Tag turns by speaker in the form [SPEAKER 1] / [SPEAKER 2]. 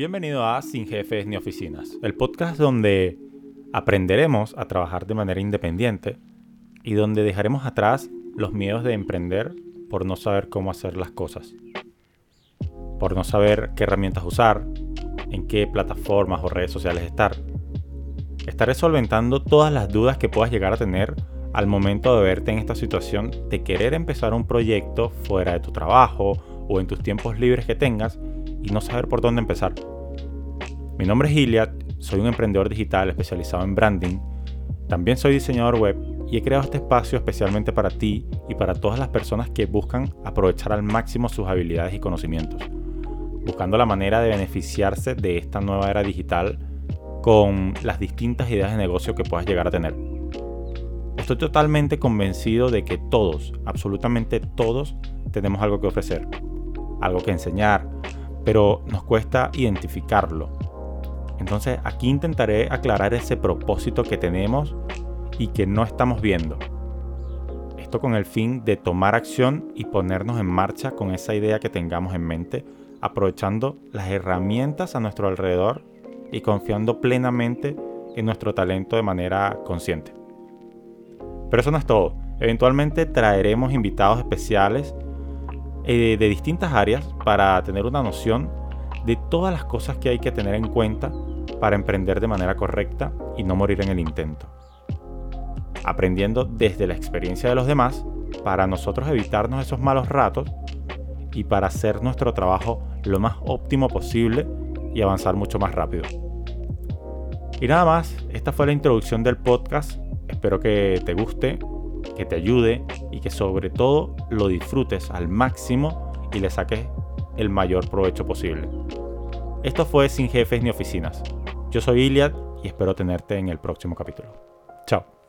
[SPEAKER 1] Bienvenido a Sin Jefes ni Oficinas, el podcast donde aprenderemos a trabajar de manera independiente y donde dejaremos atrás los miedos de emprender por no saber cómo hacer las cosas, por no saber qué herramientas usar, en qué plataformas o redes sociales estar. Estaré solventando todas las dudas que puedas llegar a tener al momento de verte en esta situación de querer empezar un proyecto fuera de tu trabajo o en tus tiempos libres que tengas y no saber por dónde empezar. Mi nombre es Iliad, soy un emprendedor digital especializado en branding, también soy diseñador web y he creado este espacio especialmente para ti y para todas las personas que buscan aprovechar al máximo sus habilidades y conocimientos, buscando la manera de beneficiarse de esta nueva era digital con las distintas ideas de negocio que puedas llegar a tener. Estoy totalmente convencido de que todos, absolutamente todos, tenemos algo que ofrecer, algo que enseñar, pero nos cuesta identificarlo. Entonces aquí intentaré aclarar ese propósito que tenemos y que no estamos viendo. Esto con el fin de tomar acción y ponernos en marcha con esa idea que tengamos en mente, aprovechando las herramientas a nuestro alrededor y confiando plenamente en nuestro talento de manera consciente. Pero eso no es todo. Eventualmente traeremos invitados especiales eh, de distintas áreas para tener una noción de todas las cosas que hay que tener en cuenta para emprender de manera correcta y no morir en el intento. Aprendiendo desde la experiencia de los demás para nosotros evitarnos esos malos ratos y para hacer nuestro trabajo lo más óptimo posible y avanzar mucho más rápido. Y nada más, esta fue la introducción del podcast. Espero que te guste que te ayude y que sobre todo lo disfrutes al máximo y le saques el mayor provecho posible. Esto fue Sin Jefes ni Oficinas. Yo soy Iliad y espero tenerte en el próximo capítulo. Chao.